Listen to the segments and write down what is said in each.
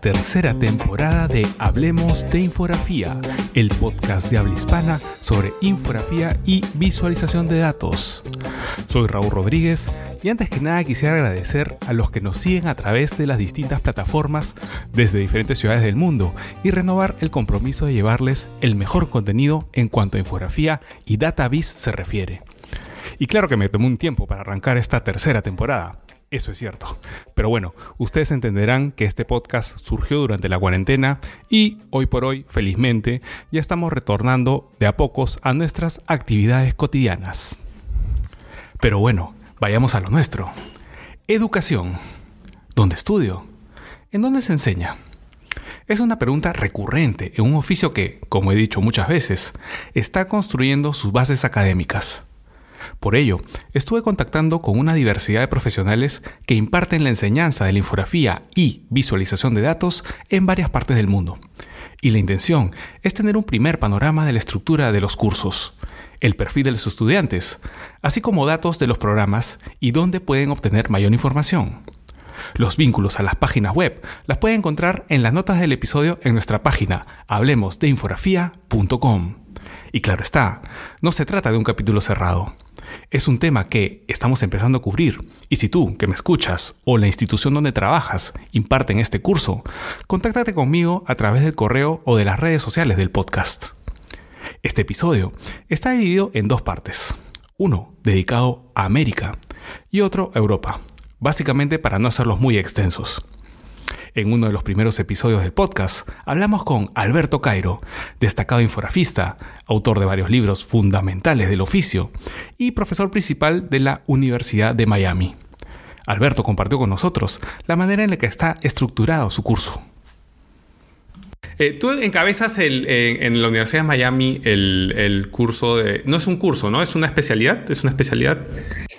tercera temporada de Hablemos de Infografía, el podcast de habla hispana sobre infografía y visualización de datos. Soy Raúl Rodríguez y antes que nada quisiera agradecer a los que nos siguen a través de las distintas plataformas desde diferentes ciudades del mundo y renovar el compromiso de llevarles el mejor contenido en cuanto a infografía y database se refiere. Y claro que me tomó un tiempo para arrancar esta tercera temporada. Eso es cierto. Pero bueno, ustedes entenderán que este podcast surgió durante la cuarentena y hoy por hoy, felizmente, ya estamos retornando de a pocos a nuestras actividades cotidianas. Pero bueno, vayamos a lo nuestro. Educación. ¿Dónde estudio? ¿En dónde se enseña? Es una pregunta recurrente en un oficio que, como he dicho muchas veces, está construyendo sus bases académicas. Por ello, estuve contactando con una diversidad de profesionales que imparten la enseñanza de la infografía y visualización de datos en varias partes del mundo. Y la intención es tener un primer panorama de la estructura de los cursos, el perfil de los estudiantes, así como datos de los programas y dónde pueden obtener mayor información. Los vínculos a las páginas web las pueden encontrar en las notas del episodio en nuestra página hablemosdeinfografía.com. Y claro está, no se trata de un capítulo cerrado. Es un tema que estamos empezando a cubrir y si tú, que me escuchas, o la institución donde trabajas imparten este curso, contáctate conmigo a través del correo o de las redes sociales del podcast. Este episodio está dividido en dos partes. Uno dedicado a América y otro a Europa, básicamente para no hacerlos muy extensos. En uno de los primeros episodios del podcast hablamos con Alberto Cairo, destacado infografista, autor de varios libros fundamentales del oficio y profesor principal de la Universidad de Miami. Alberto compartió con nosotros la manera en la que está estructurado su curso. Eh, tú encabezas en la Universidad de Miami el, curso de... No es un curso, ¿no? Es una especialidad. Es una especialidad.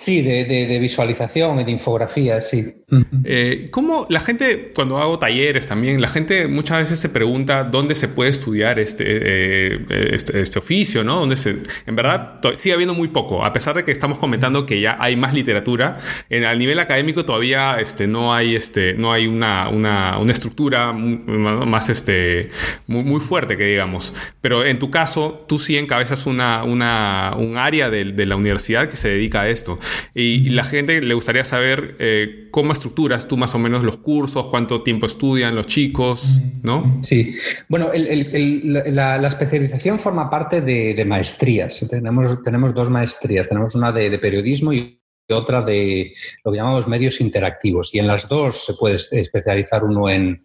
Sí, de, visualización y de infografía, sí. Eh, ¿Cómo la gente, cuando hago talleres también, la gente muchas veces se pregunta dónde se puede estudiar este, eh, este, este, oficio, ¿no? ¿Dónde se, en verdad, sigue habiendo muy poco, a pesar de que estamos comentando que ya hay más literatura. En, a nivel académico todavía este, no hay, este, no hay una, una, una estructura más este, muy, muy fuerte, que digamos. Pero en tu caso, tú sí encabezas una, una, un área de, de la universidad que se dedica a esto. Y, la gente le gustaría saber eh, cómo estructuras tú más o menos los cursos, cuánto tiempo estudian los chicos, ¿no? Sí. Bueno, la, especialización forma parte de, maestrías. Tenemos, tenemos dos maestrías. Tenemos una de periodismo y otra de lo que llamamos medios interactivos. Y en las dos se puede especializar uno en,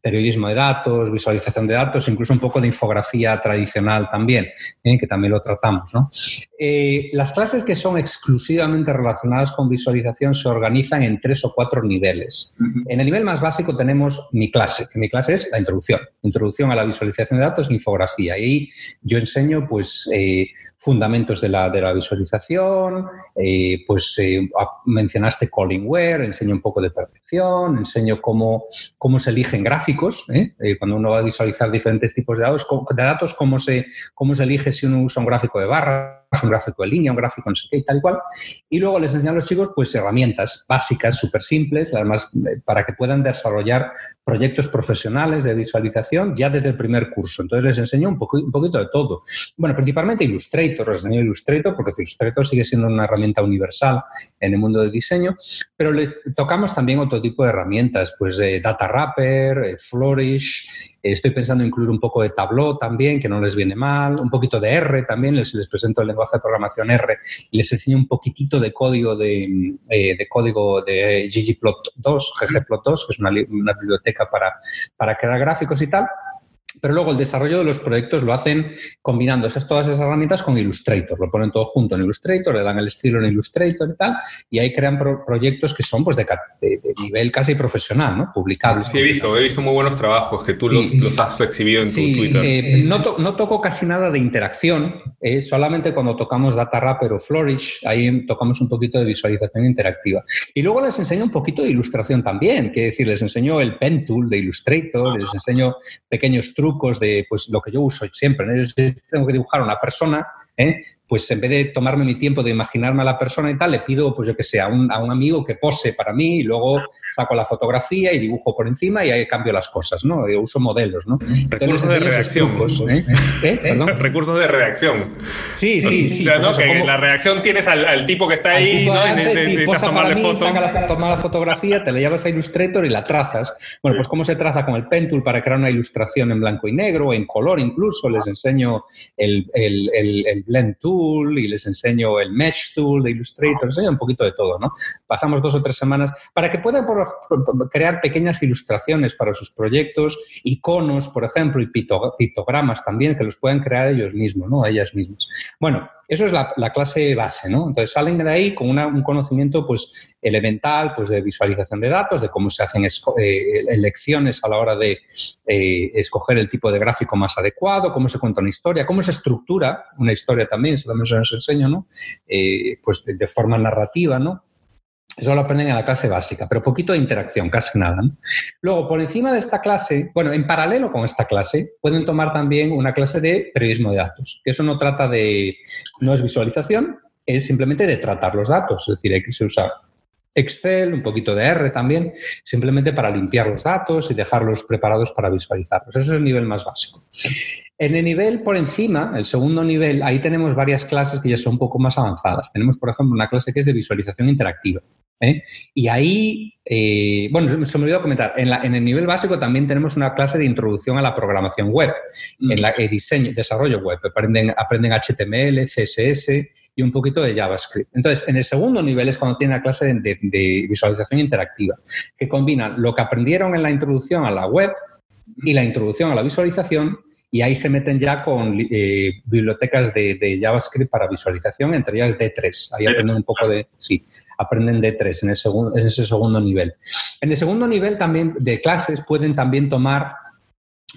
periodismo de datos, visualización de datos, incluso un poco de infografía tradicional también, ¿eh? que también lo tratamos. Eh, las clases que son exclusivamente relacionadas con visualización se organizan en tres o cuatro niveles. En el nivel más básico tenemos mi clase, que mi clase es la introducción, introducción a la visualización de datos e infografía. Y yo enseño pues eh, fundamentos de la, de la visualización, eh, pues eh, mencionaste Collingware, enseño un poco de percepción, enseño cómo, cómo se eligen gráficos, ¿eh? cuando uno va a visualizar diferentes tipos de datos, de datos cómo, se, cómo se elige si uno usa un gráfico de barra un gráfico de línea, un gráfico no sé qué y tal y cual. Y luego les enseñan a los chicos pues herramientas básicas, súper simples, además eh, para que puedan desarrollar proyectos profesionales de visualización ya desde el primer curso. Entonces les enseño un, poco, un poquito de todo. Bueno, principalmente Illustrator, les enseño Illustrator porque Illustrator sigue siendo una herramienta universal en el mundo del diseño, pero les tocamos también otro tipo de herramientas, pues eh, Data Wrapper, eh, Flourish, estoy pensando en incluir un poco de Tableau también, que no les viene mal, un poquito de R también, les, les presento el lenguaje de programación R y les enseño un poquitito de código de, eh, de código de ggplot2, ggplot2, que es una, una biblioteca para, para crear gráficos y tal. Pero luego el desarrollo de los proyectos lo hacen combinando esas, todas esas herramientas con Illustrator. Lo ponen todo junto en Illustrator, le dan el estilo en Illustrator y tal, y ahí crean proyectos que son pues de, nivel casi profesional, ¿no? Publicables. Sí, he visto, he visto muy buenos trabajos que tú los, los has exhibido en tu Twitter. Eh, no, no, toco casi nada de interacción, eh, solamente cuando tocamos Data Wrapper o Flourish, ahí tocamos un poquito de visualización interactiva. Y luego les enseño un poquito de ilustración también, que decir, les enseño el Pen Tool de Illustrator, les enseño pequeños trucos de pues, lo que yo uso siempre. Yo tengo que dibujar una persona, ¿eh? Pues en vez de tomarme mi tiempo de imaginarme a la persona y tal, le pido, pues yo que sé, a un, a un amigo que pose para mí y luego saco la fotografía y dibujo por encima y ahí cambio las cosas, ¿no? Yo uso modelos, ¿no? Recursos de redacción. ¿eh? ¿Eh? ¿Perdón? Recursos de redacción. Sí, sí, sí. O sea, ¿no? que la redacción tienes al, tipo que está ahí, ¿no? Necesitas tomarle fotos. La, toma la fotografía, te la llevas a Illustrator y la trazas. Bueno, pues cómo se traza con el pen tool para crear una ilustración en blanco y negro, en color incluso. Les enseño el, el, el, el blend tool y les enseño el mesh tool de Illustrator, les enseño un poquito de todo, ¿no? Pasamos dos o tres semanas para que puedan crear pequeñas ilustraciones para sus proyectos, iconos, por ejemplo, y pictogramas también, que los pueden crear ellos mismos, ¿no? Ellas mismas. Bueno, eso es la, clase base, ¿no? Entonces salen de ahí con un conocimiento pues, elemental pues, de visualización de datos, de cómo se hacen eh, elecciones a la hora de eh, escoger el tipo de gráfico más adecuado, cómo se cuenta una historia, cómo se estructura una historia también, eso también se nos enseño, ¿no? Eh, pues de, forma narrativa, ¿no? Eso lo aprenden en la clase básica, pero poquito de interacción, casi nada. Luego, por encima de esta clase, bueno, en paralelo con esta clase, pueden tomar también una clase de periodismo de datos, que eso no trata de, no es visualización, es simplemente de tratar los datos, es decir, hay que usar Excel, un poquito de R también, simplemente para limpiar los datos y dejarlos preparados para visualizarlos. Eso es el nivel más básico. En el nivel por encima, el segundo nivel, ahí tenemos varias clases que ya son un poco más avanzadas. Tenemos, por ejemplo, una clase que es de visualización interactiva. ¿eh? Y ahí, eh, bueno, se me olvidó comentar, en, el nivel básico también tenemos una clase de introducción a la programación web, en la eh, diseño, desarrollo web. Aprenden HTML, CSS y un poquito de JavaScript. Entonces, en el segundo nivel es cuando tienen la clase de, de visualización interactiva, que combina lo que aprendieron en la introducción a la web y la introducción a la visualización y ahí se meten ya con eh, bibliotecas de, de, JavaScript para visualización, entre ellas D3. Ahí aprenden un poco de, sí, aprenden D3 en, el segundo, en ese segundo nivel. En el segundo nivel también de clases pueden también tomar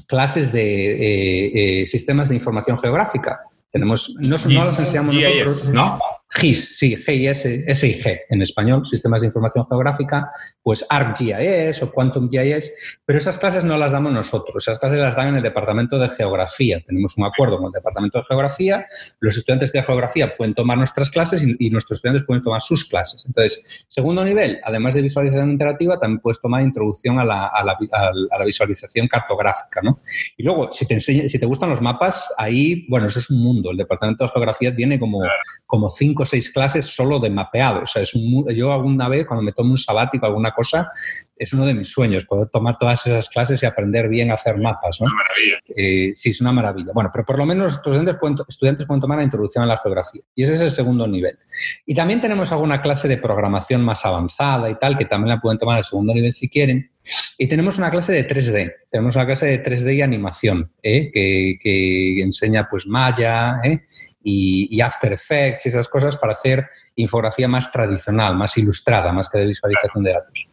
clases de eh, eh, sistemas de información geográfica. Tenemos, no, no los enseñamos nosotros. ¿no? GIS, sí, GIS, SIG en español, Sistemas de Información Geográfica, pues ArcGIS o QuantumGIS, pero esas clases no las damos nosotros, esas clases las dan en el Departamento de Geografía. Tenemos un acuerdo con el Departamento de Geografía, los estudiantes de Geografía pueden tomar nuestras clases y, nuestros estudiantes pueden tomar sus clases. Entonces, segundo nivel, además de visualización interactiva, también puedes tomar introducción a la, a la, a la visualización cartográfica. ¿no? Y luego, si te, enseña, si te gustan los mapas, ahí, bueno, eso es un mundo. El Departamento de Geografía tiene como, como cinco o seis clases solo de mapeado. O sea, es un, yo alguna vez, cuando me tomo un sabático, alguna cosa, es uno de mis sueños, poder tomar todas esas clases y aprender bien a hacer mapas. ¿no? Una maravilla. Eh, sí, es una maravilla. Bueno, pero por lo menos los estudiantes pueden, estudiantes pueden tomar la introducción a la geografía. Y ese es el segundo nivel. Y también tenemos alguna clase de programación más avanzada y tal, que también la pueden tomar al segundo nivel si quieren. Y tenemos una clase de 3D. Tenemos una clase de 3D y animación, ¿eh? que, que, enseña pues Maya ¿eh? Y, After Effects y esas cosas para hacer infografía más tradicional, más ilustrada, más que de visualización de datos.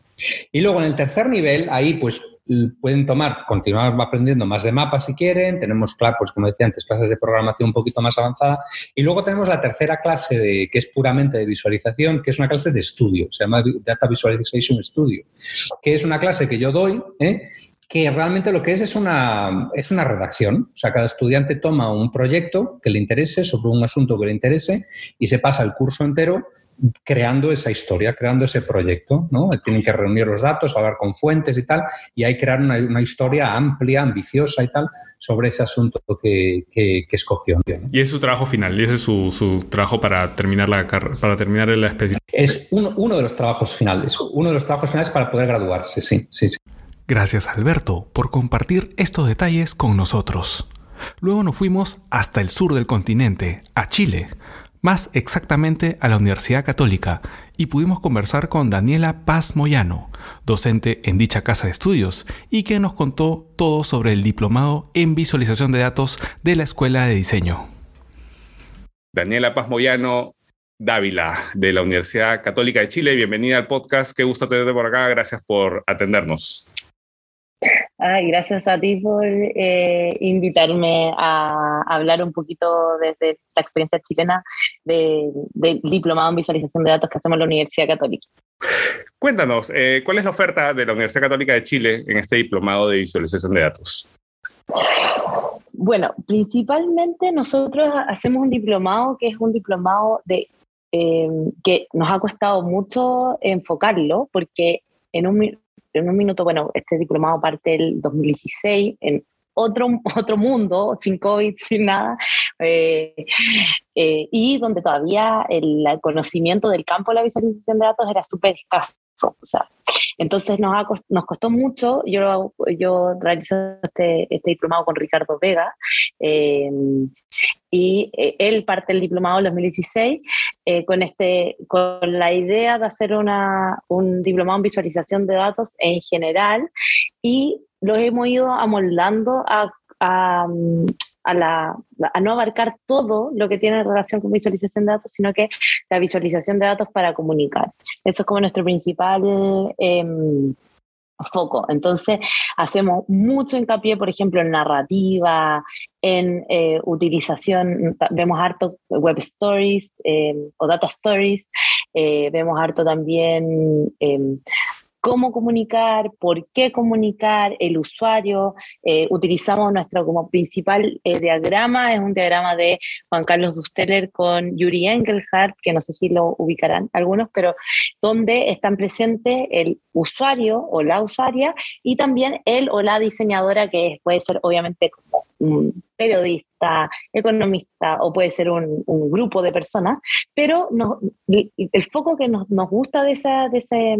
Y luego en el tercer nivel, ahí pues pueden tomar, continuar aprendiendo más de mapas si quieren, tenemos, pues como decía antes, clases de programación un poquito más avanzada, y luego tenemos la tercera clase de, que es puramente de visualización, que es una clase de estudio, se llama Data Visualization Studio, que es una clase que yo doy, ¿eh? Que realmente lo que es es una, es una redacción. O sea, cada estudiante toma un proyecto que le interese sobre un asunto que le interese y se pasa el curso entero creando esa historia, creando ese proyecto. ¿no? Tienen que reunir los datos, hablar con fuentes y tal, y hay que crear una, una historia amplia, ambiciosa y tal sobre ese asunto que, que, que escogió. Y es su trabajo final, y ese es su, su trabajo para terminar la para terminar la especialidad. Es uno, uno de los trabajos finales, uno de los trabajos finales para poder graduarse, sí, sí. sí. Gracias Alberto por compartir estos detalles con nosotros. Luego nos fuimos hasta el sur del continente, a Chile, más exactamente a la Universidad Católica, y pudimos conversar con Daniela Paz Moyano, docente en dicha casa de estudios, y que nos contó todo sobre el diplomado en visualización de datos de la Escuela de Diseño. Daniela Paz Moyano, Dávila, de la Universidad Católica de Chile, bienvenida al podcast, qué gusto tenerte por acá, gracias por atendernos. Ay, gracias a ti por eh, invitarme a hablar un poquito desde la experiencia chilena del de diplomado en visualización de datos que hacemos en la Universidad Católica. Cuéntanos, eh, ¿cuál es la oferta de la Universidad Católica de Chile en este diplomado de visualización de datos? bueno, principalmente nosotros hacemos un diplomado que es un diplomado de em, que nos ha costado mucho enfocarlo porque en un, en un minuto, bueno, este diplomado parte del 2016, en otro, otro mundo, sin COVID, sin nada, eh, eh, y donde todavía el, conocimiento del campo de la visualización de datos era súper escaso. Entonces nos, ha, nos costó mucho, yo, yo realizo este, este diplomado con Ricardo Vega eh, y él parte del diplomado en 2016 con, este, con la idea de hacer una, un diplomado en visualización de datos en general y lo hemos ido amoldando a, a, no abarcar todo lo que tiene relación con visualización de datos, sino que la visualización de datos para comunicar. Eso es como nuestro principal em, foco. Entonces, hacemos mucho hincapié, por ejemplo, en narrativa, en eh, utilización, vemos harto web stories em, o data stories, eh, vemos harto también em, cómo comunicar, por qué comunicar, el usuario. Eh, utilizamos nuestro como principal eh, diagrama, es un diagrama de Juan Carlos Dusteller con Yuri Engelhardt, que no sé si lo ubicarán algunos, pero donde están presentes el usuario o la usuaria y también el o la diseñadora, que puede ser obviamente como un periodista, economista o puede ser un, grupo de personas, pero el foco que nos, gusta de, esa, de, ese,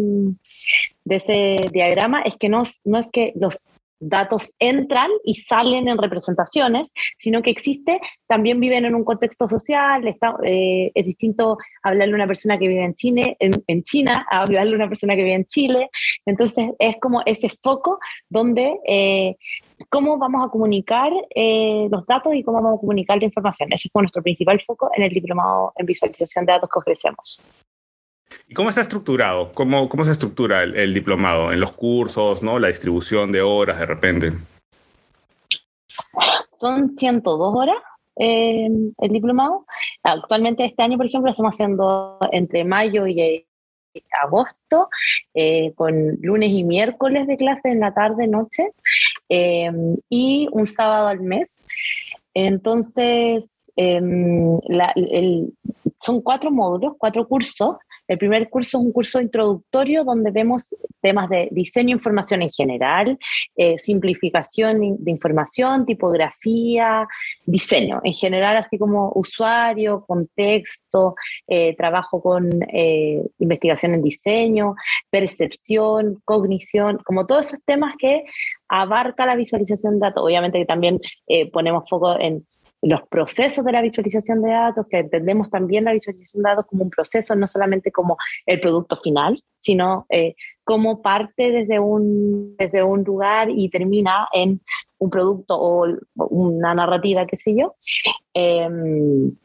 de ese diagrama es que no, no es que los datos entran y salen en representaciones, sino que existe, también viven en un contexto social, eh, es distinto hablarle a una persona que vive en, Chile, en, China a hablarle a una persona que vive en Chile, entonces es como ese foco donde eh, cómo vamos a comunicar eh, los datos y cómo vamos a comunicar la información. Ese es nuestro principal foco en el diplomado en visualización de datos que ofrecemos. ¿Y cómo está estructurado? ¿Cómo, cómo se estructura el, diplomado? ¿En los cursos, no? la distribución de horas de repente? Son 102 horas eh, el diplomado. Actualmente este año, por ejemplo, estamos haciendo entre mayo y agosto, eh, con lunes y miércoles de clases en la tarde, noche, eh, y un sábado al mes. Entonces, em, son cuatro módulos, cuatro cursos, el primer curso es un curso introductorio donde vemos temas de diseño e información en general, eh, simplificación de información, tipografía, diseño en general, así como usuario, contexto, eh, trabajo con eh, investigación en diseño, percepción, cognición, como todos esos temas que abarca la visualización de datos. Obviamente que también ponemos foco en los procesos de la visualización de datos, que entendemos también la visualización de datos como un proceso, no solamente como el producto final, sino eh, como parte desde un, desde un lugar y termina en un producto o una narrativa, qué sé yo. Em,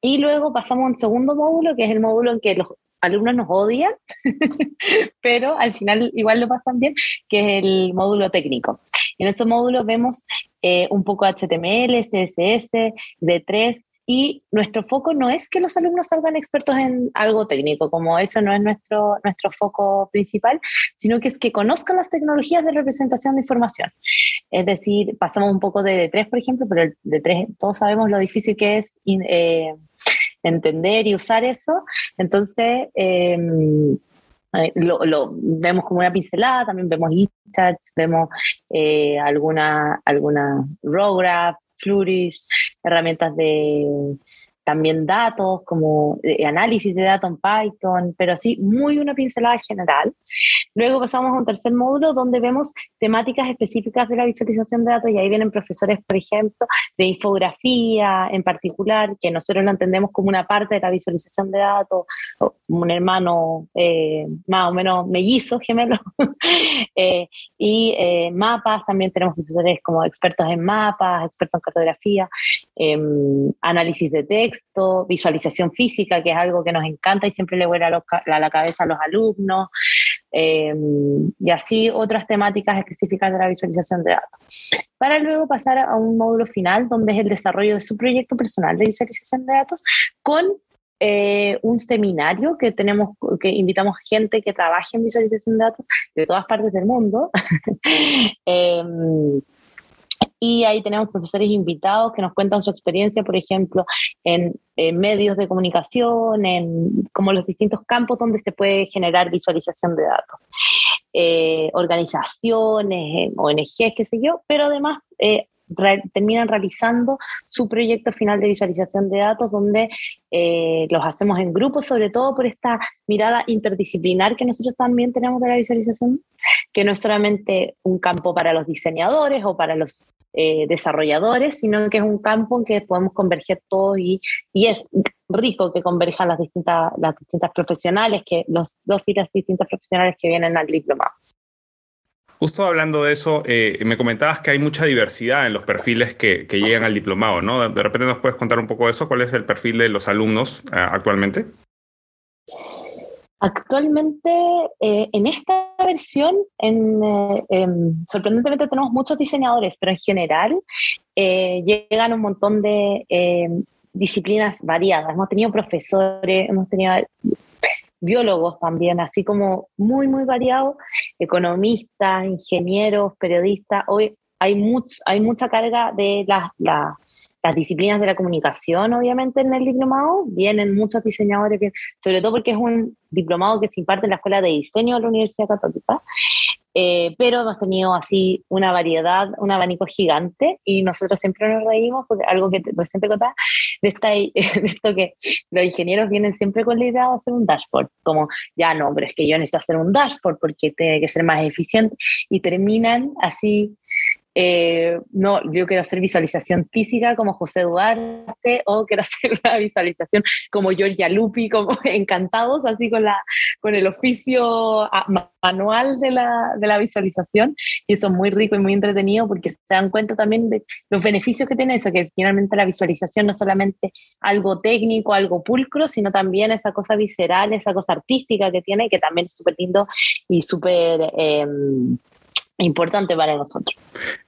y luego pasamos a un segundo módulo, que es el módulo en que los alumnos nos odian, pero al final igual lo pasan bien, que es el módulo técnico. En ese módulo vemos eh, un poco HTML, CSS, D3 y nuestro foco no es que los alumnos salgan expertos en algo técnico, como eso no es nuestro, nuestro foco principal, sino que es que conozcan las tecnologías de representación de información. Es decir, pasamos un poco de D3, por ejemplo, pero el D3 todos sabemos lo difícil que es eh, entender y usar eso. Entonces, em, eh, lo, vemos como una pincelada, también vemos e-chats, vemos eh, alguna, alguna Flourish, herramientas de, también datos, como eh, análisis de datos en Python, pero así muy una pincelada general. Luego pasamos a un tercer módulo donde vemos temáticas específicas de la visualización de datos y ahí vienen profesores, por ejemplo, de infografía en particular, que nosotros lo entendemos como una parte de la visualización de datos, un hermano eh, más o menos mellizo, gemelo, eh, y mapas, también tenemos profesores como expertos en mapas, expertos en cartografía, em, análisis de texto, visualización física, que es algo que nos encanta y siempre le vuela a, la cabeza a los alumnos, eh, y así otras temáticas específicas de la visualización de datos. Para luego pasar a un módulo final, donde es el desarrollo de su proyecto personal de visualización de datos con eh, un seminario que tenemos, que invitamos gente que trabaje en visualización de datos de todas partes del mundo. eh, y ahí tenemos profesores invitados que nos cuentan su experiencia, por ejemplo, en, medios de comunicación, en como los distintos campos donde se puede generar visualización de datos. Eh, organizaciones, ONGs, qué sé yo, pero además eh, terminan realizando su proyecto final de visualización de datos, donde eh, los hacemos en grupo, sobre todo por esta mirada interdisciplinar que nosotros también tenemos de la visualización, que no es solamente un campo para los diseñadores o para los eh, desarrolladores, sino que es un campo en que podemos converger todos y, y es rico que converjan las distintas, las distintas profesionales, que los dos y las distintas profesionales que vienen al diplomado. Justo hablando de eso, eh, me comentabas que hay mucha diversidad en los perfiles que, llegan al diplomado, ¿no? De repente nos puedes contar un poco de eso. ¿Cuál es el perfil de los alumnos eh, actualmente? Actualmente, eh, en esta versión, em, sorprendentemente tenemos muchos diseñadores, pero en general llegan un montón de em, disciplinas variadas. Hemos tenido profesores, hemos tenido biólogos también, así como muy, muy variados, economistas, ingenieros, periodistas. Hoy hay, much, hay mucha carga de las disciplinas de la comunicación, obviamente, en el diplomado. Vienen muchos diseñadores, sobre todo porque es un diplomado que se imparte en la Escuela de Diseño de la Universidad Católica. Eh, pero hemos tenido así una variedad, un abanico gigante y nosotros siempre nos reímos porque algo que recién te contaba, de, esta, de esto que los ingenieros vienen siempre con la idea de hacer un dashboard, como ya no, pero es que yo necesito hacer un dashboard porque tiene que ser más eficiente y terminan así eh, no, yo quiero hacer visualización física como José Duarte o quiero hacer una visualización como Giorgia Lupi, como encantados, así con, la, con el oficio manual de la, de la visualización. Y eso es muy rico y muy entretenido porque se dan cuenta también de los beneficios que tiene eso, que finalmente la visualización no es solamente algo técnico, algo pulcro, sino también esa cosa visceral, esa cosa artística que tiene, que también es súper lindo y súper... Eh, importante para nosotros.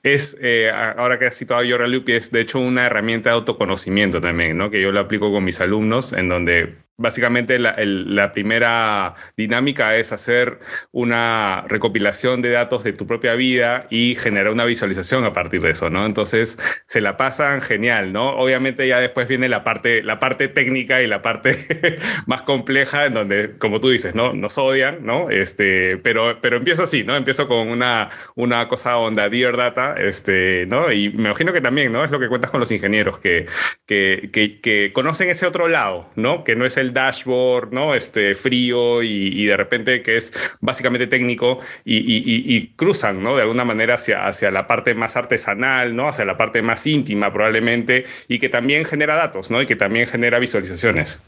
Es, eh, ahora que has citado a Lupi, es de hecho una herramienta de autoconocimiento también, ¿no? Que yo lo aplico con mis alumnos, en donde básicamente la, primera dinámica es hacer una recopilación de datos de tu propia vida y generar una visualización a partir de eso, ¿no? Entonces se la pasan genial, ¿no? Obviamente ya después viene la parte, la parte técnica y la parte más compleja en donde, como tú dices, ¿no? Nos odian, ¿no? Este, pero, pero empiezo así, ¿no? Empiezo con una, una cosa onda, Dear Data, este, ¿no? Y me imagino que también, ¿no? Es lo que cuentas con los ingenieros, que, que, que, que conocen ese otro lado, ¿no? Que no es el dashboard, ¿no? Este frío y, de repente que es básicamente técnico y, cruzan, ¿no? De alguna manera hacia, hacia la parte más artesanal, ¿no? Hacia la parte más íntima probablemente y que también genera datos, ¿no? Y que también genera visualizaciones.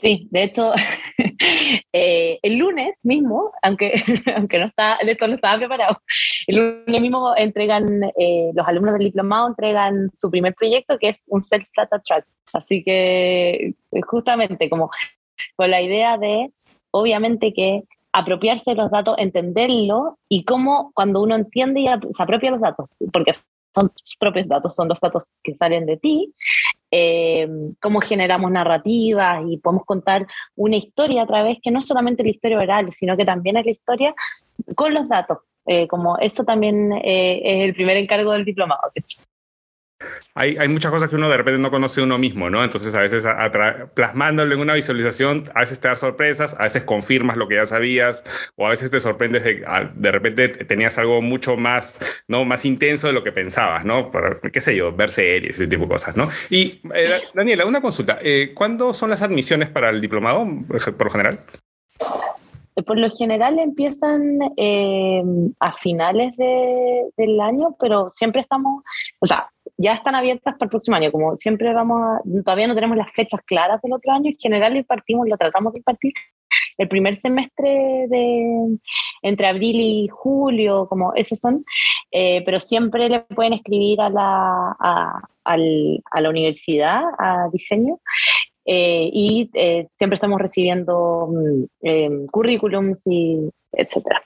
Sí, de hecho, eh, el lunes mismo, aunque, aunque no está, esto no estaba preparado, el lunes mismo entregan, eh, los alumnos del diplomado entregan su primer proyecto, que es un self-data track. Así que eh, justamente como con la idea de, obviamente que apropiarse de los datos, entenderlo y cómo cuando uno entiende y se apropia los datos, porque son tus propios datos, son los datos que salen de ti, eh, cómo generamos narrativas y podemos contar una historia a través que no solamente la historia oral, sino que también es la historia con los datos. Eh, como esto también es el primer encargo del diplomado. Hay, hay, muchas cosas que uno de repente no conoce uno mismo, ¿no? Entonces, a veces plasmándolo en una visualización, a veces te das sorpresas, a veces confirmas lo que ya sabías, o a veces te sorprendes de, de repente tenías algo mucho más, ¿no? Más intenso de lo que pensabas, ¿no? Por, qué sé yo, ver series, ese tipo de cosas, ¿no? Y, eh, Daniela, una consulta. Eh, ¿Cuándo son las admisiones para el diplomado, por lo general? Por lo general empiezan eh, a finales de, del año, pero siempre estamos, o sea, ya están abiertas para el próximo año. Como siempre vamos a, todavía no tenemos las fechas claras del otro año, en general lo impartimos, lo tratamos de impartir el primer semestre de entre abril y julio, como esos son, eh, pero siempre le pueden escribir a la, a, a la universidad, a diseño, eh, y eh, siempre estamos recibiendo mm, currículums y etcétera.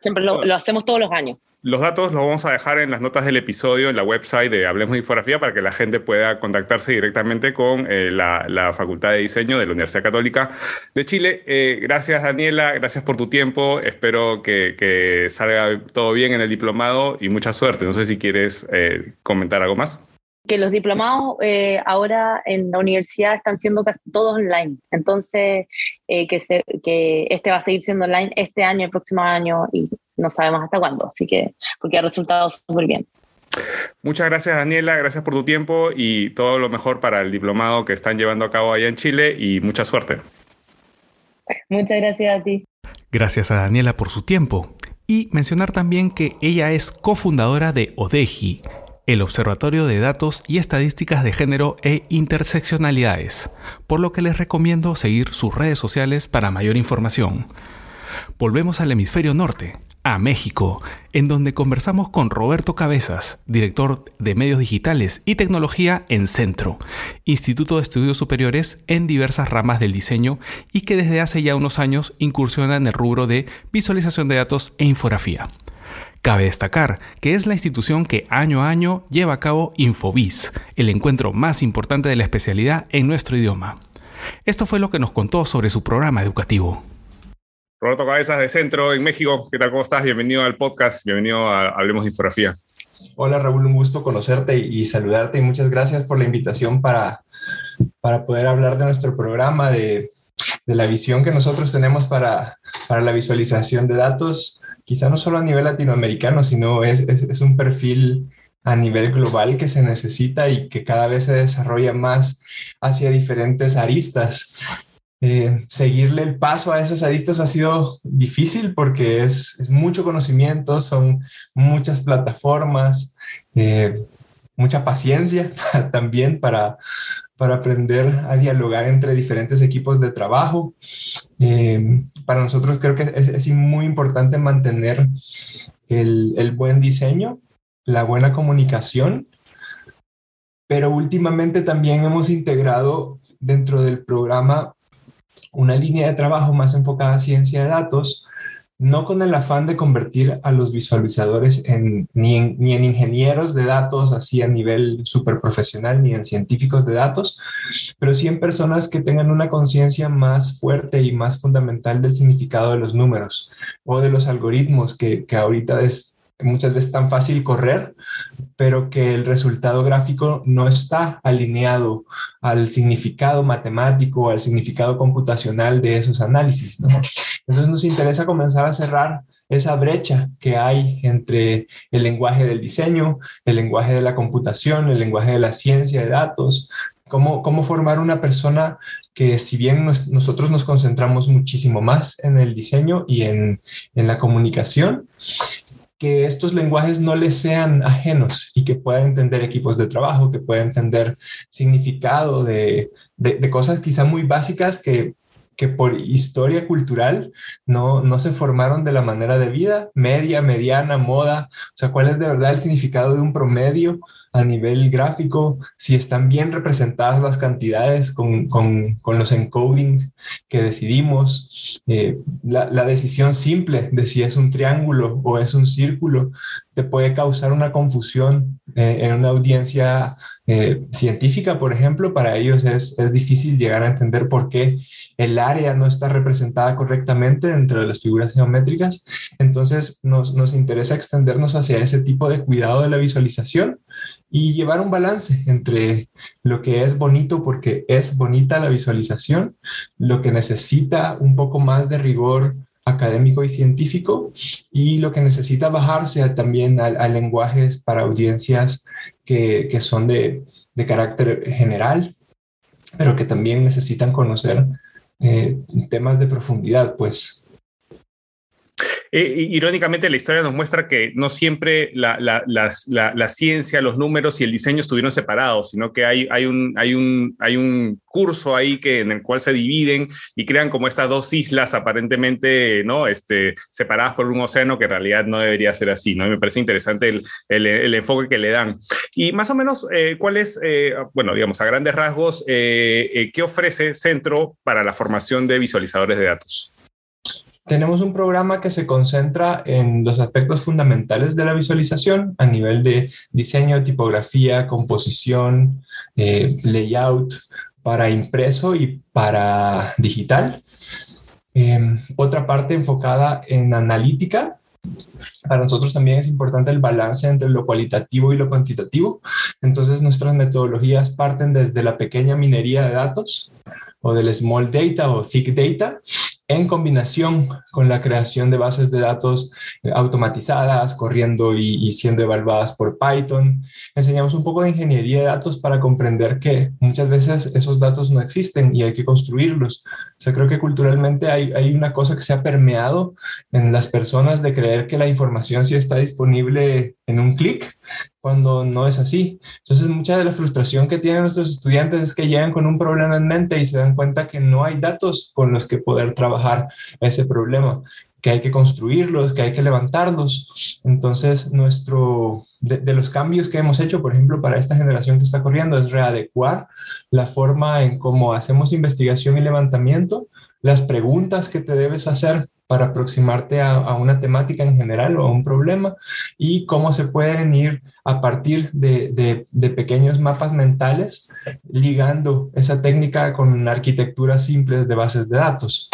Siempre lo, hacemos todos los años los datos los vamos a dejar en las notas del episodio en la website de Hablemos de Infografía para que la gente pueda contactarse directamente con eh, la, Facultad de Diseño de la Universidad Católica de Chile. Eh, gracias Daniela, gracias por tu tiempo. Espero que, salga todo bien en el diplomado y mucha suerte. No sé si quieres eh, comentar algo más que los diplomados ahora en la universidad están siendo todos online. Entonces, que, que este va a seguir siendo online este año, el próximo año y no sabemos hasta cuándo, así que porque ha resultado súper bien. Muchas gracias Daniela, gracias por tu tiempo y todo lo mejor para el diplomado que están llevando a cabo allá en Chile y mucha suerte. Muchas gracias a ti. Gracias a Daniela por su tiempo y mencionar también que ella es cofundadora de ODEGI, el Observatorio de Datos y Estadísticas de Género e Interseccionalidades, por lo que les recomiendo seguir sus redes sociales para mayor información. Volvemos al hemisferio norte, a México, en donde conversamos con Roberto Cabezas, director de medios digitales y tecnología en Centro, Instituto de Estudios Superiores en diversas ramas del diseño y que desde hace ya unos años incursiona en el rubro de visualización de datos e infografía. Cabe destacar que es la institución que año a año lleva a cabo Infobiz, el encuentro más importante de la especialidad en nuestro idioma. Esto fue lo que nos contó sobre su programa educativo. Roberto Cabezas de Centro en México. ¿Qué tal? ¿Cómo estás? Bienvenido al podcast. Bienvenido a Hablemos de Infografía. Hola Raúl, un gusto conocerte y, saludarte y muchas gracias por la invitación para, para poder hablar de nuestro programa, de, de la visión que nosotros tenemos para, para, la visualización de datos, quizá no solo a nivel latinoamericano, sino es, es, es un perfil a nivel global que se necesita y que cada vez se desarrolla más hacia diferentes aristas. Eh, seguirle el paso a esas aristas ha sido difícil porque es, mucho conocimiento, son muchas plataformas, eh, mucha paciencia también para, para aprender a dialogar entre diferentes equipos de trabajo. Eh, para nosotros creo que es, muy importante mantener el, el buen diseño, la buena comunicación pero últimamente también hemos integrado dentro del programa una línea de trabajo más enfocada a ciencia de datos, no con el afán de convertir a los visualizadores ni, en, ingenieros de datos así a nivel súper profesional, ni en científicos de datos, pero sí en personas que tengan una conciencia más fuerte y más fundamental del significado de los números o de los algoritmos que, que ahorita es muchas veces tan fácil correr, pero que el resultado gráfico no está alineado al significado matemático, al significado computacional de esos análisis. Entonces nos interesa comenzar a cerrar esa brecha que hay entre el lenguaje del diseño, el lenguaje de la computación, el lenguaje de la ciencia de datos, cómo, cómo formar una persona que si bien nosotros nos concentramos muchísimo más en el diseño y en, en la comunicación, que estos lenguajes no les sean ajenos y que pueda entender equipos de trabajo, que pueda entender significado de, de, cosas quizá muy básicas que, que por historia cultural no, no se formaron de la manera de vida, media, mediana, moda, o sea, cuál es de verdad el significado de un promedio a nivel gráfico, si están bien representadas las cantidades con, con, con los encodings que decidimos, eh, la, la, decisión simple de si es un triángulo o es un círculo, te puede causar una confusión eh, en una audiencia eh, científica, por ejemplo, para ellos es, es difícil llegar a entender por qué el área no está representada correctamente dentro de las figuras geométricas. Entonces nos, nos interesa extendernos hacia ese tipo de cuidado de la visualización y llevar un balance entre lo que es bonito porque es bonita la visualización, lo que necesita un poco más de rigor académico y científico y lo que necesita bajarse también a, lenguajes para audiencias que, son de, de, carácter general, pero que también necesitan conocer eh, temas de profundidad, pues eh, irónicamente, la historia nos muestra que no siempre la, ciencia, los números y el diseño estuvieron separados, sino que hay, un, curso ahí que, en el cual se dividen y crean como estas dos islas aparentemente ¿no? este, separadas por un océano que en realidad no debería ser así. me parece interesante el, enfoque que le dan. Y más o menos, eh, ¿cuál es, eh, bueno, digamos, a grandes rasgos, qué ofrece Centro para la formación de visualizadores de datos? Tenemos un programa que se concentra en los aspectos fundamentales de la visualización a nivel de diseño, tipografía, composición, eh, layout para impreso y para digital. Em, otra parte enfocada en analítica. Para nosotros también es importante el balance entre lo cualitativo y lo cuantitativo. Entonces nuestras metodologías parten desde la pequeña minería de datos o del small data o thick data en combinación con la creación de bases de datos eh, automatizadas, corriendo y, siendo evaluadas por Python. Enseñamos un poco de ingeniería de datos para comprender que muchas veces esos datos no existen y hay que construirlos. O sea, creo que culturalmente hay, hay una cosa que se ha permeado en las personas de creer que la información sí está disponible en un clic cuando no es así. Entonces, mucha de la frustración que tienen nuestros estudiantes es que llegan con un problema en mente y se dan cuenta que no hay datos con los que poder trabajar ese problema, que hay que construirlos, que hay que levantarlos. Entonces, nuestro, de, de los cambios que hemos hecho, por ejemplo, para esta generación que está corriendo, es readecuar la forma en cómo hacemos investigación y levantamiento, las preguntas que te debes hacer para aproximarte a, una temática en general o a un problema y cómo se pueden ir a partir de, pequeños mapas mentales ligando esa técnica con arquitecturas simples de bases de datos.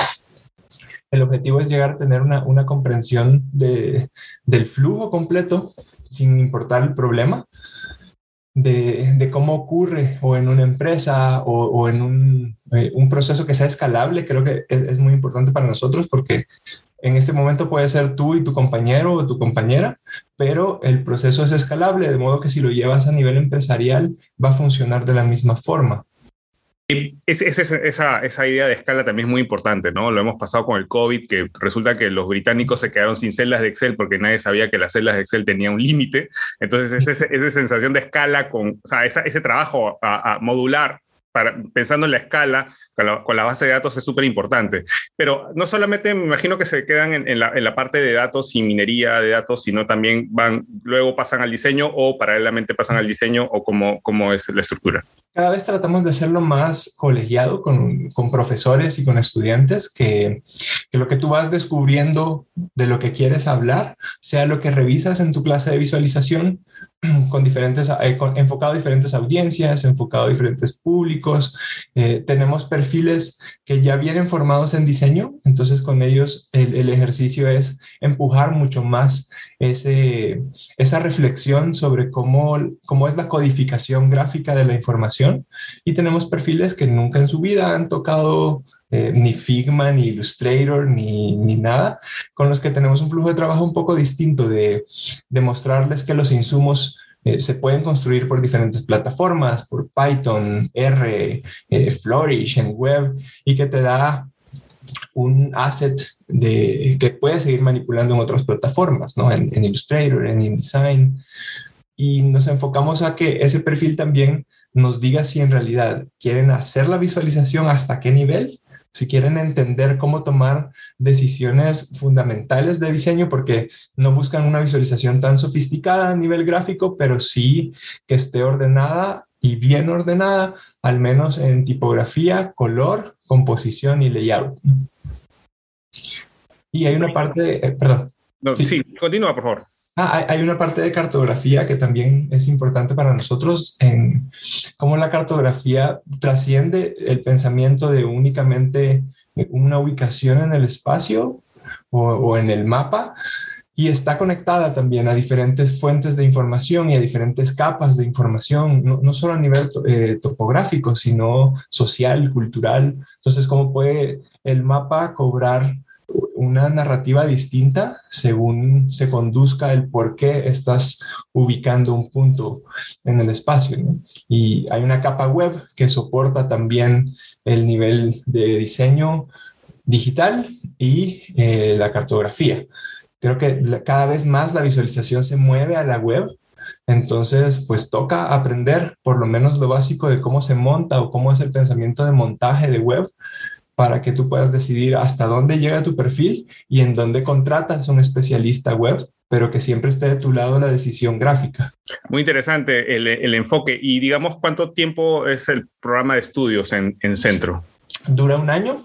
El objetivo es llegar a tener una, comprensión del flujo completo sin importar el problema, de, cómo ocurre o en una empresa o, en un, eh, un, proceso que sea escalable, creo que es, muy importante para nosotros porque en este momento puede ser tú y tu compañero o tu compañera, pero el proceso es escalable, de modo que si lo llevas a nivel empresarial va a funcionar de la misma forma. Es, esa, esa, idea de escala también es muy importante, ¿no? Lo hemos pasado con el COVID, que resulta que los británicos se quedaron sin celdas de Excel porque nadie sabía que las celdas de Excel tenían un límite. Entonces, esa, esa sensación de escala, con, o sea, ese trabajo a, modular pensando en la escala, con la, base de datos es súper importante. Pero no solamente me imagino que se quedan en, la, parte de datos y minería de datos, sino también van, luego pasan al diseño o paralelamente pasan al diseño o cómo, cómo es la estructura. Cada vez tratamos de hacerlo más colegiado con, profesores y con estudiantes, que, que lo que tú vas descubriendo de lo que quieres hablar sea lo que revisas en tu clase de visualización con diferentes, eh, enfocado a diferentes audiencias, enfocado a diferentes públicos. Eh, tenemos perfiles que ya vienen formados en diseño, entonces con ellos el, ejercicio es empujar mucho más ese, esa reflexión sobre cómo, cómo es la codificación gráfica de la información. Y tenemos perfiles que nunca en su vida han tocado eh, ni Figma, ni Illustrator, ni, ni, nada, con los que tenemos un flujo de trabajo un poco distinto de, de mostrarles que los insumos eh, se pueden construir por diferentes plataformas, por Python, R, eh, Flourish en web, y que te da un asset de, que puedes seguir manipulando en otras plataformas, ¿no? En, en Illustrator, en InDesign. Y nos enfocamos a que ese perfil también nos diga si en realidad quieren hacer la visualización hasta qué nivel si quieren entender cómo tomar decisiones fundamentales de diseño, porque no buscan una visualización tan sofisticada a nivel gráfico, pero sí que esté ordenada y bien ordenada, al menos en tipografía, color, composición y layout. Y hay una parte, eh, perdón. sí, continúa, por favor. Ah, hay una parte de cartografía que también es importante para nosotros en cómo la cartografía trasciende el pensamiento de únicamente una ubicación en el espacio o, en el mapa y está conectada también a diferentes fuentes de información y a diferentes capas de información, no, solo a nivel eh, topográfico, sino social, cultural. Entonces, ¿cómo puede el mapa cobrar una narrativa distinta según se conduzca el por qué estás ubicando un punto en el espacio. Y hay una capa web que soporta también el nivel de diseño digital y eh, la cartografía. Creo que cada vez más la visualización se mueve a la web entonces, pues toca aprender por lo menos lo básico de cómo se monta o cómo es el pensamiento de montaje de web para que tú puedas decidir hasta dónde llega tu perfil y en dónde contratas a un especialista web, pero que siempre esté de tu lado la decisión gráfica. Muy interesante el, enfoque. Y digamos, ¿cuánto tiempo es el programa de estudios en, Centro? Dura un año.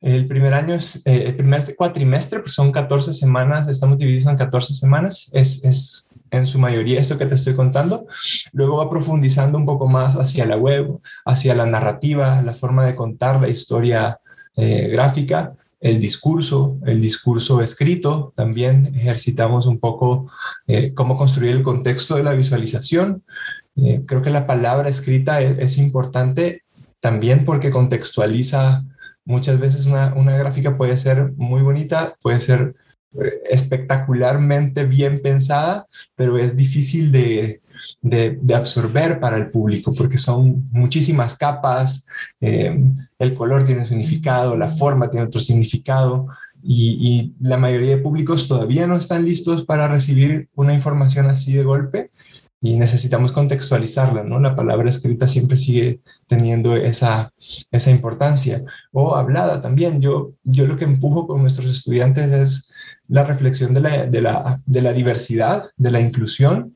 El primer año es, eh, el primer cuatrimestre, pues son 14 semanas, estamos divididos en 14 semanas, es, es en su mayoría esto que te estoy contando. Luego va profundizando un poco más hacia la web, hacia la narrativa, la forma de contar la historia eh, gráfica, el discurso, el discurso escrito. También ejercitamos un poco eh, cómo construir el contexto de la visualización. Eh, creo que la palabra escrita es, es, importante también porque contextualiza. Muchas veces una, una gráfica puede ser muy bonita, puede ser espectacularmente bien pensada, pero es difícil de, de, absorber para el público porque son muchísimas capas, eh, el color tiene significado, la forma tiene otro significado y, y, la mayoría de públicos todavía no están listos para recibir una información así de golpe y necesitamos contextualizarla, ¿no? La palabra escrita siempre sigue teniendo esa, esa importancia. O hablada también. Yo, yo lo que empujo con nuestros estudiantes es la reflexión de la, de la, de la diversidad, de la inclusión,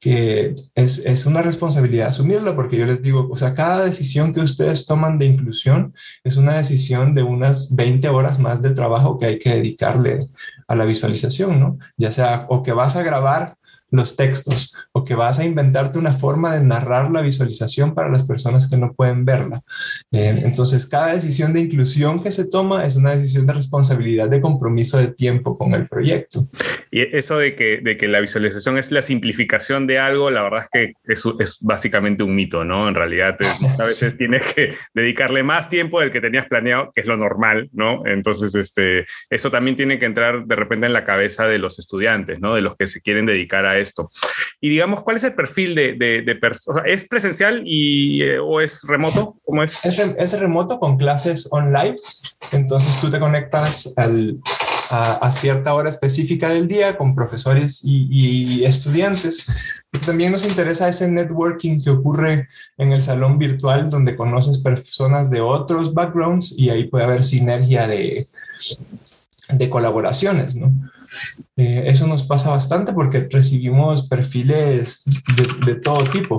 que es, es, una responsabilidad asumirla, porque yo les digo, o sea, cada decisión que ustedes toman de inclusión es una decisión de unas 20 horas más de trabajo que hay que dedicarle a la visualización, ¿no? Ya sea o que vas a grabar los textos o que vas a inventarte una forma de narrar la visualización para las personas que no pueden verla. Eh, entonces, cada decisión de inclusión que se toma es una decisión de responsabilidad, de compromiso de tiempo con el proyecto. Y eso de que, de que la visualización es la simplificación de algo, la verdad es que es, es básicamente un mito, ¿no? En realidad, a veces tienes que dedicarle más tiempo del que tenías planeado, que es lo normal, ¿no? Entonces, este, eso también tiene que entrar de repente en la cabeza de los estudiantes, ¿no? De los que se quieren dedicar a esto. Y digamos, ¿cuál es el perfil de, de, personas? ¿Es presencial y, eh, o es remoto? ¿Cómo es? es? remoto con clases online. Entonces tú te conectas al, a, cierta hora específica del día con profesores y, y, estudiantes. También nos interesa ese networking que ocurre en el salón virtual donde conoces personas de otros backgrounds y ahí puede haber sinergia de, de colaboraciones, ¿no? Eh, eso nos pasa bastante porque recibimos perfiles de, todo tipo.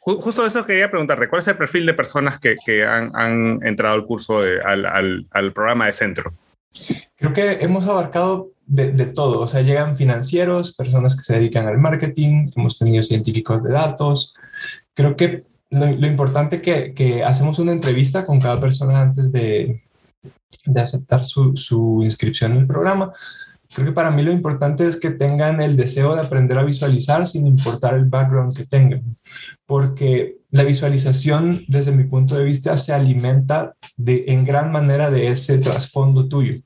Justo eso quería preguntarte, ¿cuál es el perfil de personas que, que han, han, entrado al curso, al, al, al, programa de centro? Creo que hemos abarcado de, de, todo, o sea, llegan financieros, personas que se dedican al marketing, hemos tenido científicos de datos. Creo que lo, lo importante que, que hacemos una entrevista con cada persona antes de, de aceptar su, su inscripción en el programa Creo que para mí lo importante es que tengan el deseo de aprender a visualizar sin importar el background que tengan, porque la visualización, desde mi punto de vista, se alimenta de, en gran manera de ese trasfondo tuyo.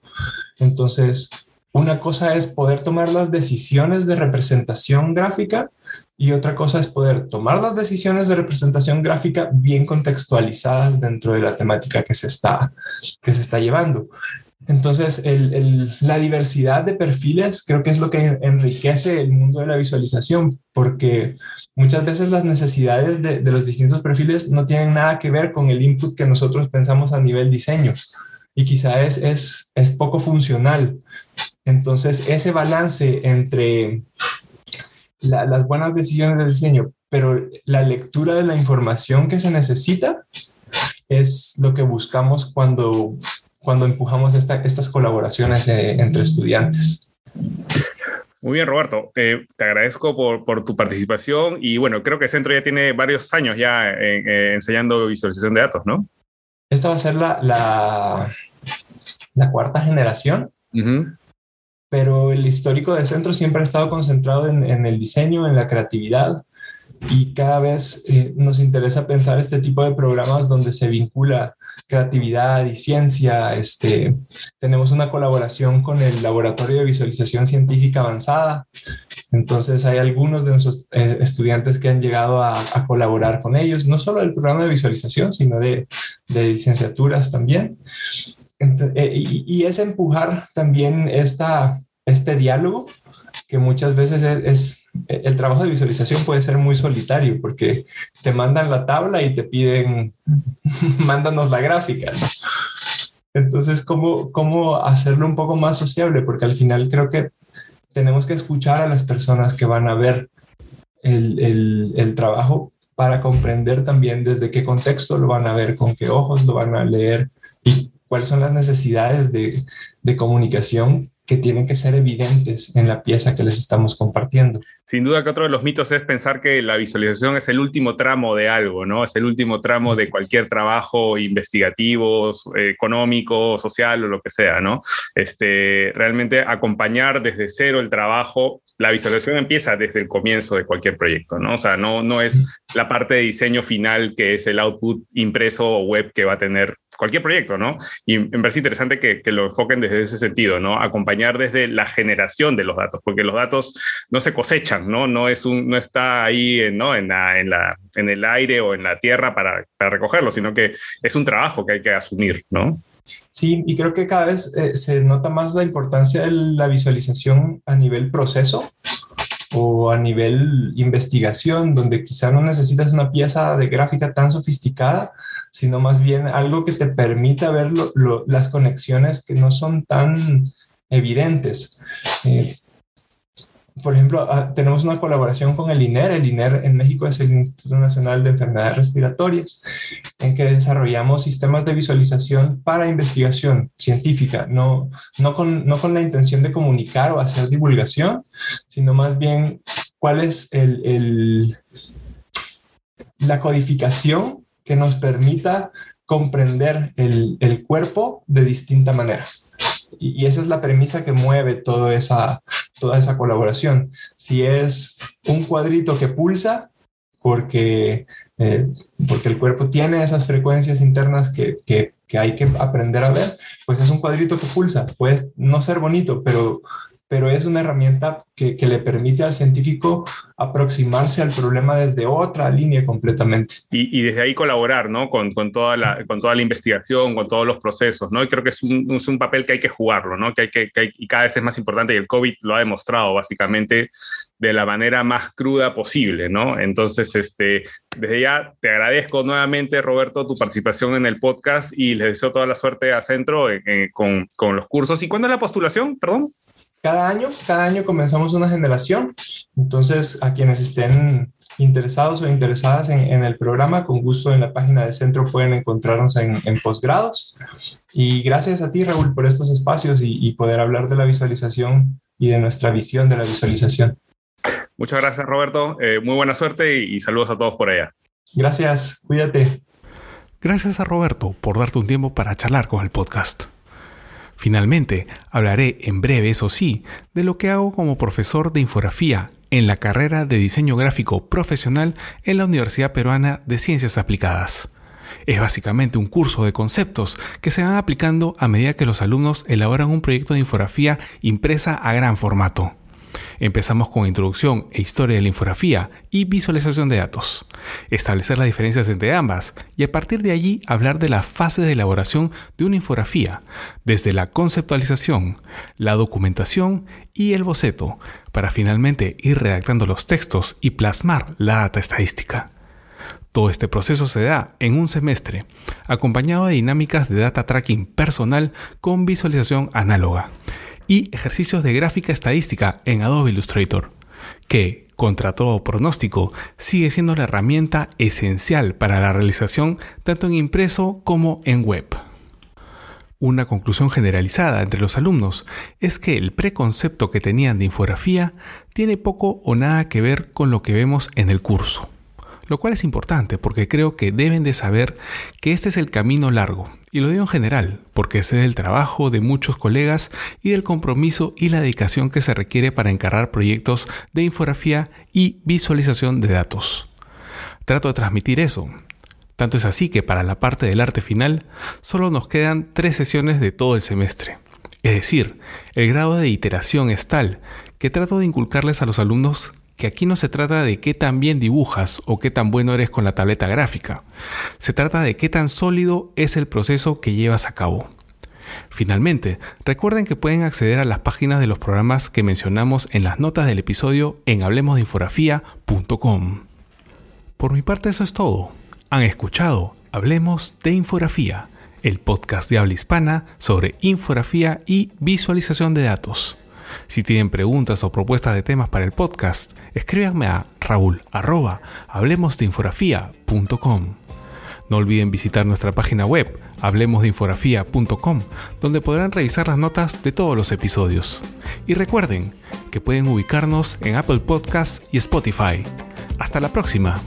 Entonces, una cosa es poder tomar las decisiones de representación gráfica y otra cosa es poder tomar las decisiones de representación gráfica bien contextualizadas dentro de la temática que se está, que se está llevando. Entonces, la diversidad de perfiles creo que es lo que enriquece el mundo de la visualización, porque muchas veces las necesidades de, los distintos perfiles no tienen nada que ver con el input que nosotros pensamos a nivel diseño y quizá es, poco funcional. Entonces, ese balance entre las buenas decisiones de diseño, pero la lectura de la información que se necesita es lo que buscamos cuando cuando empujamos estas colaboraciones entre estudiantes. Muy bien, Roberto. Eh, te agradezco por, por, tu participación y bueno, creo que Centro ya tiene varios años ya eh, enseñando visualización de datos, ¿no? Esta va a ser la, la, la cuarta generación, pero el histórico de Centro siempre ha estado concentrado en, en el diseño, en la creatividad y cada vez eh, nos interesa pensar este tipo de programas donde se vincula creatividad y ciencia. Este, tenemos una colaboración con el Laboratorio de Visualización Científica Avanzada. Entonces hay algunos de nuestros eh, estudiantes que han llegado a, colaborar con ellos, no solo del programa de visualización, sino de, de licenciaturas también. Eh, y, y, es empujar también esta, este diálogo que muchas veces es, el trabajo de visualización puede ser muy solitario porque te mandan la tabla y te piden, mándanos la gráfica. Entonces, ¿cómo, ¿cómo hacerlo un poco más sociable? Porque al final creo que tenemos que escuchar a las personas que van a ver el, el, el trabajo para comprender también desde qué contexto lo van a ver, con qué ojos lo van a leer y cuáles son las necesidades de, de comunicación que tienen que ser evidentes en la pieza que les estamos compartiendo. Sin duda que otro de los mitos es pensar que la visualización es el último tramo de algo, ¿no? Es el último tramo de cualquier trabajo investigativo, económico, social o lo que sea, ¿no? Este, realmente acompañar desde cero el trabajo, la visualización empieza desde el comienzo de cualquier proyecto, ¿no? O sea, no, no es la parte de diseño final que es el output impreso o web que va a tener cualquier proyecto, ¿no? Y me parece interesante que, que, lo enfoquen desde ese sentido, ¿no? Acompañar desde la generación de los datos, porque los datos no se cosechan, ¿no? No, es un, no está ahí, ¿no? En, la, en, la, en el aire o en la tierra para, para recogerlo, sino que es un trabajo que hay que asumir, ¿no? Sí, y creo que cada vez eh, se nota más la importancia de la visualización a nivel proceso o a nivel investigación, donde quizá no necesitas una pieza de gráfica tan sofisticada, sino más bien algo que te permita ver las conexiones que no son tan evidentes. Eh, por ejemplo, ah, tenemos una colaboración con el INER. El INER en México es el Instituto Nacional de Enfermedades Respiratorias, en que desarrollamos sistemas de visualización para investigación científica, no, no, con, no con la intención de comunicar o hacer divulgación, sino más bien cuál es el, la codificación que nos permita comprender el, el cuerpo de distinta manera. Y, esa es la premisa que mueve toda esa, toda esa colaboración. Si es un cuadrito que pulsa, porque, eh, porque el cuerpo tiene esas frecuencias internas que, que, que hay que aprender a ver, pues es un cuadrito que pulsa. Puede no ser bonito, pero pero es una herramienta que, le permite al científico aproximarse al problema desde otra línea completamente. Y, desde ahí colaborar, ¿no? Con, toda la, con toda la investigación, con todos los procesos, ¿no? Y creo que es un, es un papel que hay que jugarlo, ¿no? Que hay que, y cada vez es más importante y el COVID lo ha demostrado básicamente de la manera más cruda posible, ¿no? Entonces, este, desde ya te agradezco nuevamente, Roberto, tu participación en el podcast y les deseo toda la suerte a Centro con, con los cursos. ¿Y cuándo es la postulación? Perdón cada año, cada año comenzamos una generación. Entonces, a quienes estén interesados o interesadas en, el programa, con gusto en la página del centro pueden encontrarnos en, posgrados. Y gracias a ti, Raúl, por estos espacios y, poder hablar de la visualización y de nuestra visión de la visualización. Muchas gracias, Roberto. Eh, muy buena suerte y saludos a todos por allá. Gracias, cuídate. Gracias a Roberto por darte un tiempo para charlar con el podcast. Finalmente, hablaré en breve, eso sí, de lo que hago como profesor de infografía en la carrera de diseño gráfico profesional en la Universidad Peruana de Ciencias Aplicadas. Es básicamente un curso de conceptos que se van aplicando a medida que los alumnos elaboran un proyecto de infografía impresa a gran formato. Empezamos con introducción e historia de la infografía y visualización de datos, establecer las diferencias entre ambas y a partir de allí hablar de las fases de elaboración de una infografía, desde la conceptualización, la documentación y el boceto, para finalmente ir redactando los textos y plasmar la data estadística. Todo este proceso se da en un semestre, acompañado de dinámicas de data tracking personal con visualización análoga y ejercicios de gráfica estadística en Adobe Illustrator, que, contra todo pronóstico, sigue siendo la herramienta esencial para la realización tanto en impreso como en web. Una conclusión generalizada entre los alumnos es que el preconcepto que tenían de infografía tiene poco o nada que ver con lo que vemos en el curso lo cual es importante porque creo que deben de saber que este es el camino largo, y lo digo en general, porque sé del trabajo de muchos colegas y del compromiso y la dedicación que se requiere para encargar proyectos de infografía y visualización de datos. Trato de transmitir eso. Tanto es así que para la parte del arte final solo nos quedan tres sesiones de todo el semestre. Es decir, el grado de iteración es tal que trato de inculcarles a los alumnos que aquí no se trata de qué tan bien dibujas o qué tan bueno eres con la tableta gráfica. Se trata de qué tan sólido es el proceso que llevas a cabo. Finalmente, recuerden que pueden acceder a las páginas de los programas que mencionamos en las notas del episodio en hablemosdeinfografía.com. Por mi parte eso es todo. Han escuchado Hablemos de Infografía, el podcast de habla hispana sobre infografía y visualización de datos. Si tienen preguntas o propuestas de temas para el podcast, escríbanme a raúl No olviden visitar nuestra página web hablemosdeinfografía.com, donde podrán revisar las notas de todos los episodios. Y recuerden que pueden ubicarnos en Apple Podcasts y Spotify. Hasta la próxima.